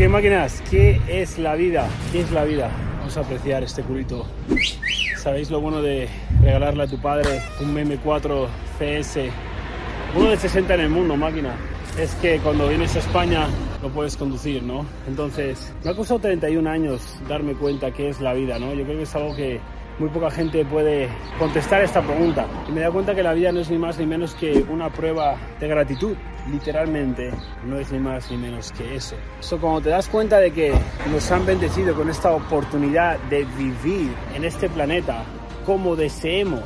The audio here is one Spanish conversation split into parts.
Ok, máquinas, ¿qué es la vida? ¿Qué es la vida? Vamos a apreciar este culito. ¿Sabéis lo bueno de regalarle a tu padre un M4 CS? Uno de 60 en el mundo, máquina. Es que cuando vienes a España lo puedes conducir, ¿no? Entonces, me ha costado 31 años darme cuenta qué es la vida, ¿no? Yo creo que es algo que muy poca gente puede contestar esta pregunta. Y me da cuenta que la vida no es ni más ni menos que una prueba de gratitud. Literalmente no es ni más ni menos que eso. Eso cuando te das cuenta de que nos han bendecido con esta oportunidad de vivir en este planeta como deseemos,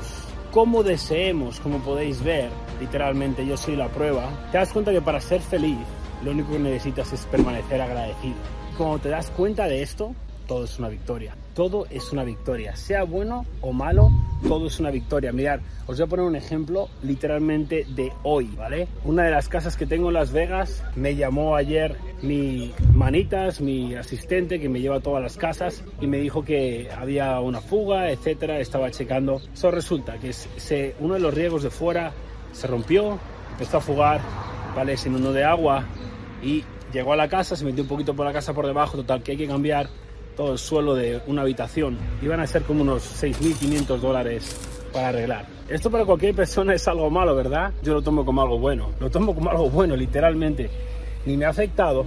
como deseemos, como podéis ver, literalmente yo soy la prueba, te das cuenta que para ser feliz lo único que necesitas es permanecer agradecido. Cuando te das cuenta de esto, todo es una victoria. Todo es una victoria. Sea bueno o malo, todo es una victoria. Mirad, os voy a poner un ejemplo literalmente de hoy, ¿vale? Una de las casas que tengo en Las Vegas me llamó ayer mi manitas, mi asistente que me lleva a todas las casas y me dijo que había una fuga, etcétera. Estaba checando. Eso resulta que uno de los riegos de fuera se rompió, empezó a fugar, ¿vale? Se inundó de agua y llegó a la casa, se metió un poquito por la casa por debajo, total, que hay que cambiar todo el suelo de una habitación. Iban a ser como unos 6.500 dólares para arreglar. Esto para cualquier persona es algo malo, ¿verdad? Yo lo tomo como algo bueno. Lo tomo como algo bueno, literalmente. Ni me ha afectado.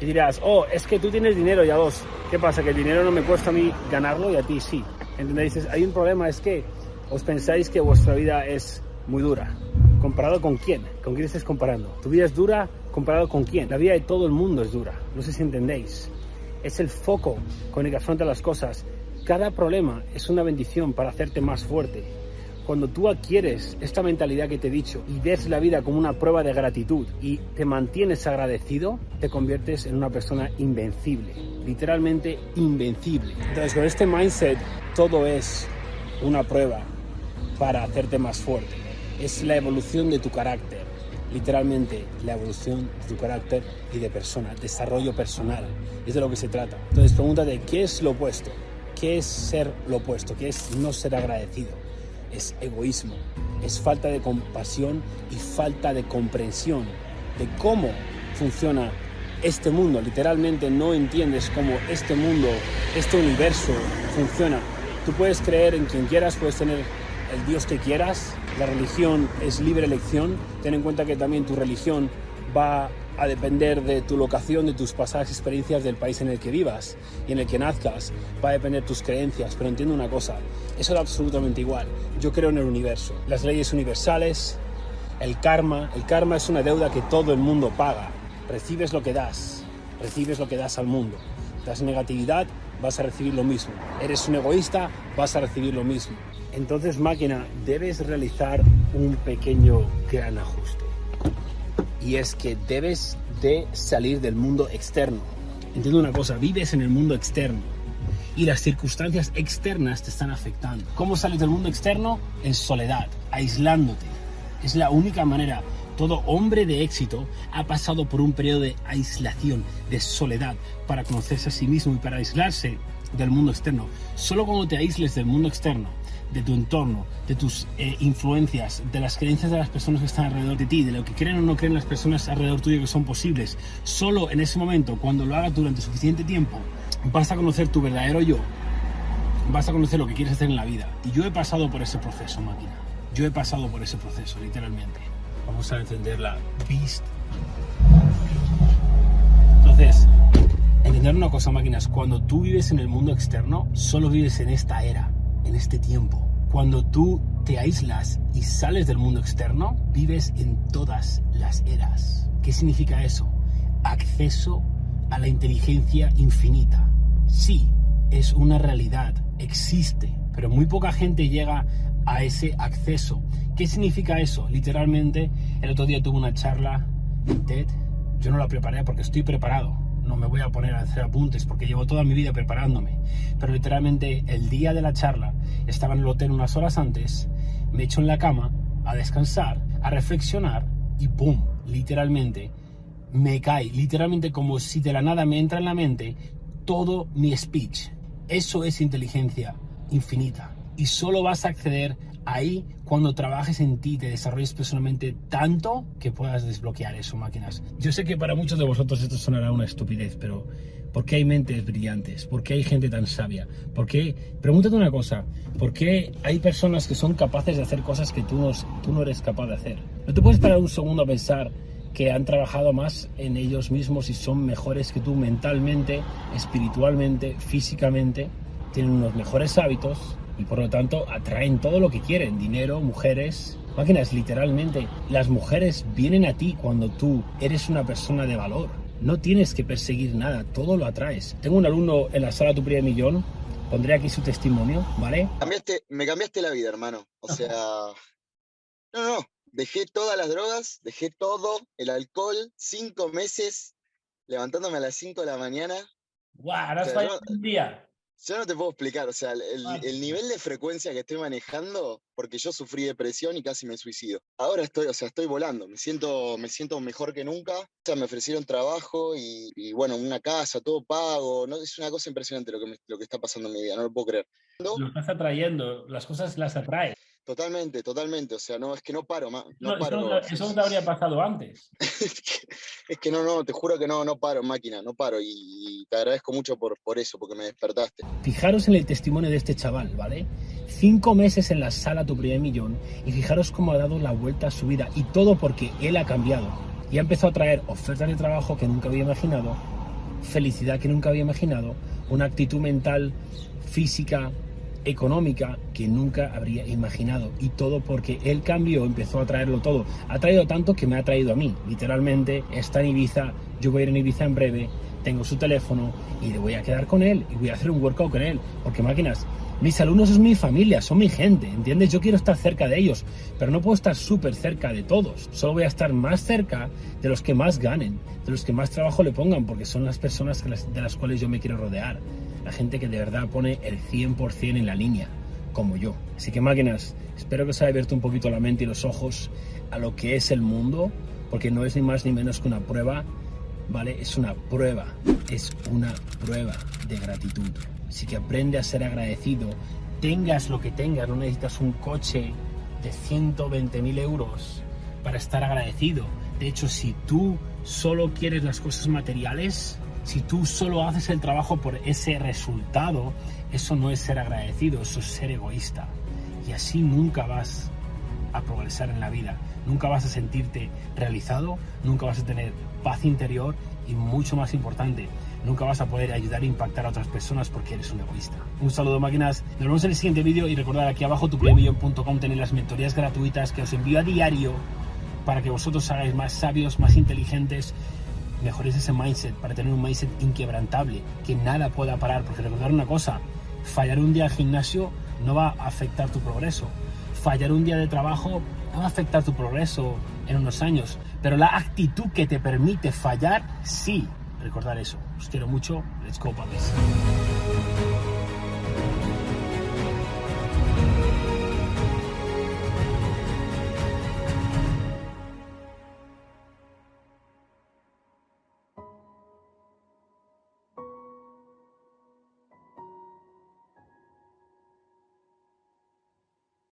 Y dirás, oh, es que tú tienes dinero ya dos. ¿Qué pasa? Que el dinero no me cuesta a mí ganarlo y a ti sí. ¿Entendéis? Hay un problema, es que os pensáis que vuestra vida es muy dura. ¿Comparado con quién? ¿Con quién estés comparando? ¿Tu vida es dura comparado con quién? La vida de todo el mundo es dura. No sé si entendéis es el foco con el que afronta las cosas. Cada problema es una bendición para hacerte más fuerte. Cuando tú adquieres esta mentalidad que te he dicho y ves la vida como una prueba de gratitud y te mantienes agradecido, te conviertes en una persona invencible, literalmente invencible. Entonces con este mindset todo es una prueba para hacerte más fuerte. Es la evolución de tu carácter literalmente la evolución de tu carácter y de persona, desarrollo personal. Es de lo que se trata. Entonces pregúntate, ¿qué es lo opuesto? ¿Qué es ser lo opuesto? ¿Qué es no ser agradecido? Es egoísmo, es falta de compasión y falta de comprensión de cómo funciona este mundo. Literalmente no entiendes cómo este mundo, este universo funciona. Tú puedes creer en quien quieras, puedes tener el Dios que quieras, la religión es libre elección, ten en cuenta que también tu religión va a depender de tu locación, de tus pasadas experiencias del país en el que vivas y en el que nazcas, va a depender de tus creencias, pero entiendo una cosa, eso es absolutamente igual, yo creo en el universo, las leyes universales, el karma, el karma es una deuda que todo el mundo paga, recibes lo que das, recibes lo que das al mundo, das negatividad, vas a recibir lo mismo, eres un egoísta, vas a recibir lo mismo, entonces, máquina, debes realizar un pequeño gran ajuste. Y es que debes de salir del mundo externo. Entiendo una cosa, vives en el mundo externo y las circunstancias externas te están afectando. ¿Cómo sales del mundo externo? En soledad, aislándote. Es la única manera. Todo hombre de éxito ha pasado por un periodo de aislación, de soledad, para conocerse a sí mismo y para aislarse del mundo externo. Solo cuando te aísles del mundo externo de tu entorno, de tus eh, influencias, de las creencias de las personas que están alrededor de ti, de lo que creen o no creen las personas alrededor tuyo que son posibles. Solo en ese momento, cuando lo hagas durante suficiente tiempo, vas a conocer tu verdadero yo, vas a conocer lo que quieres hacer en la vida. Y yo he pasado por ese proceso, máquina. Yo he pasado por ese proceso, literalmente. Vamos a encender la Beast. Entonces, entender una cosa, máquinas, cuando tú vives en el mundo externo, solo vives en esta era en este tiempo. Cuando tú te aíslas y sales del mundo externo, vives en todas las eras. ¿Qué significa eso? Acceso a la inteligencia infinita. Sí, es una realidad, existe, pero muy poca gente llega a ese acceso. ¿Qué significa eso? Literalmente, el otro día tuve una charla en TED. Yo no la preparé porque estoy preparado no me voy a poner a hacer apuntes porque llevo toda mi vida preparándome. Pero literalmente el día de la charla estaba en el hotel unas horas antes, me echo en la cama a descansar, a reflexionar y ¡pum! Literalmente me cae, literalmente como si de la nada me entra en la mente todo mi speech. Eso es inteligencia infinita y solo vas a acceder ahí cuando trabajes en ti, te desarrolles personalmente tanto que puedas desbloquear eso, máquinas. Yo sé que para muchos de vosotros esto sonará una estupidez, pero ¿por qué hay mentes brillantes? ¿Por qué hay gente tan sabia? ¿Por qué? Pregúntate una cosa, ¿por qué hay personas que son capaces de hacer cosas que tú no, tú no eres capaz de hacer? No te puedes parar un segundo a pensar que han trabajado más en ellos mismos y son mejores que tú mentalmente, espiritualmente, físicamente, tienen unos mejores hábitos y por lo tanto atraen todo lo que quieren, dinero, mujeres, máquinas, literalmente. Las mujeres vienen a ti cuando tú eres una persona de valor. No tienes que perseguir nada, todo lo atraes. Tengo un alumno en la sala Tu Primer Millón, pondré aquí su testimonio, ¿vale? me cambiaste la vida, hermano. O sea, no, no, dejé todas las drogas, dejé todo, el alcohol, cinco meses, levantándome a las cinco de la mañana. ¡Guau! Wow, un día. Yo no te puedo explicar, o sea, el, nivel de frecuencia que estoy manejando, porque yo sufrí depresión y casi me suicido. Ahora estoy, o sea, estoy volando, me siento, me siento mejor que nunca. O sea, me ofrecieron trabajo y, bueno, una casa, todo pago. ¿no? Es una cosa impresionante lo que, lo que está pasando en mi vida, no lo puedo creer. Lo estás atrayendo, las cosas las atraes. Totalmente, totalmente. O sea, no, es que no paro más. No, paro. Eso, no te habría pasado antes. es, que, no, no, te juro que no, no paro, máquina, no paro. Y, te agradezco mucho por, por eso, porque me despertaste. Fijaros en el testimonio de este chaval, ¿vale? Cinco meses en la sala tu primer millón y fijaros cómo ha dado la vuelta a su vida. Y todo porque él ha cambiado. Y ha empezado a traer ofertas de trabajo que nunca había imaginado, felicidad que nunca había imaginado, una actitud mental, física, económica que nunca habría imaginado. Y todo porque el cambio empezó a traerlo todo. Ha traído tanto que me ha traído a mí. Literalmente está en Ibiza, yo voy a ir en Ibiza en breve, tengo su teléfono y le voy a quedar con él y voy a hacer un workout con él. Porque máquinas, mis alumnos son mi familia, son mi gente, ¿entiendes? Yo quiero estar cerca de ellos, pero no puedo estar súper cerca de todos. Solo voy a estar más cerca de los que más ganen, de los que más trabajo le pongan, porque son las personas de las cuales yo me quiero rodear la gente que de verdad pone el 100% en la línea, como yo. Así que máquinas, espero que os haya abierto un poquito la mente y los ojos a lo que es el mundo, porque no es ni más ni menos que una prueba, ¿vale? Es una prueba, es una prueba de gratitud. Así que aprende a ser agradecido, tengas lo que tengas, no necesitas un coche de 120.000 euros para estar agradecido. De hecho, si tú solo quieres las cosas materiales, si tú solo haces el trabajo por ese resultado, eso no es ser agradecido, eso es ser egoísta. Y así nunca vas a progresar en la vida, nunca vas a sentirte realizado, nunca vas a tener paz interior y mucho más importante, nunca vas a poder ayudar e impactar a otras personas porque eres un egoísta. Un saludo máquinas, nos vemos en el siguiente vídeo y recordad aquí abajo tupriemillón.com tenéis las mentorías gratuitas que os envío a diario para que vosotros hagáis más sabios, más inteligentes mejores ese mindset para tener un mindset inquebrantable, que nada pueda parar, porque recordar una cosa, fallar un día al gimnasio no va a afectar tu progreso, fallar un día de trabajo no va a afectar tu progreso en unos años, pero la actitud que te permite fallar, sí, recordar eso. Os quiero mucho, let's go, papis.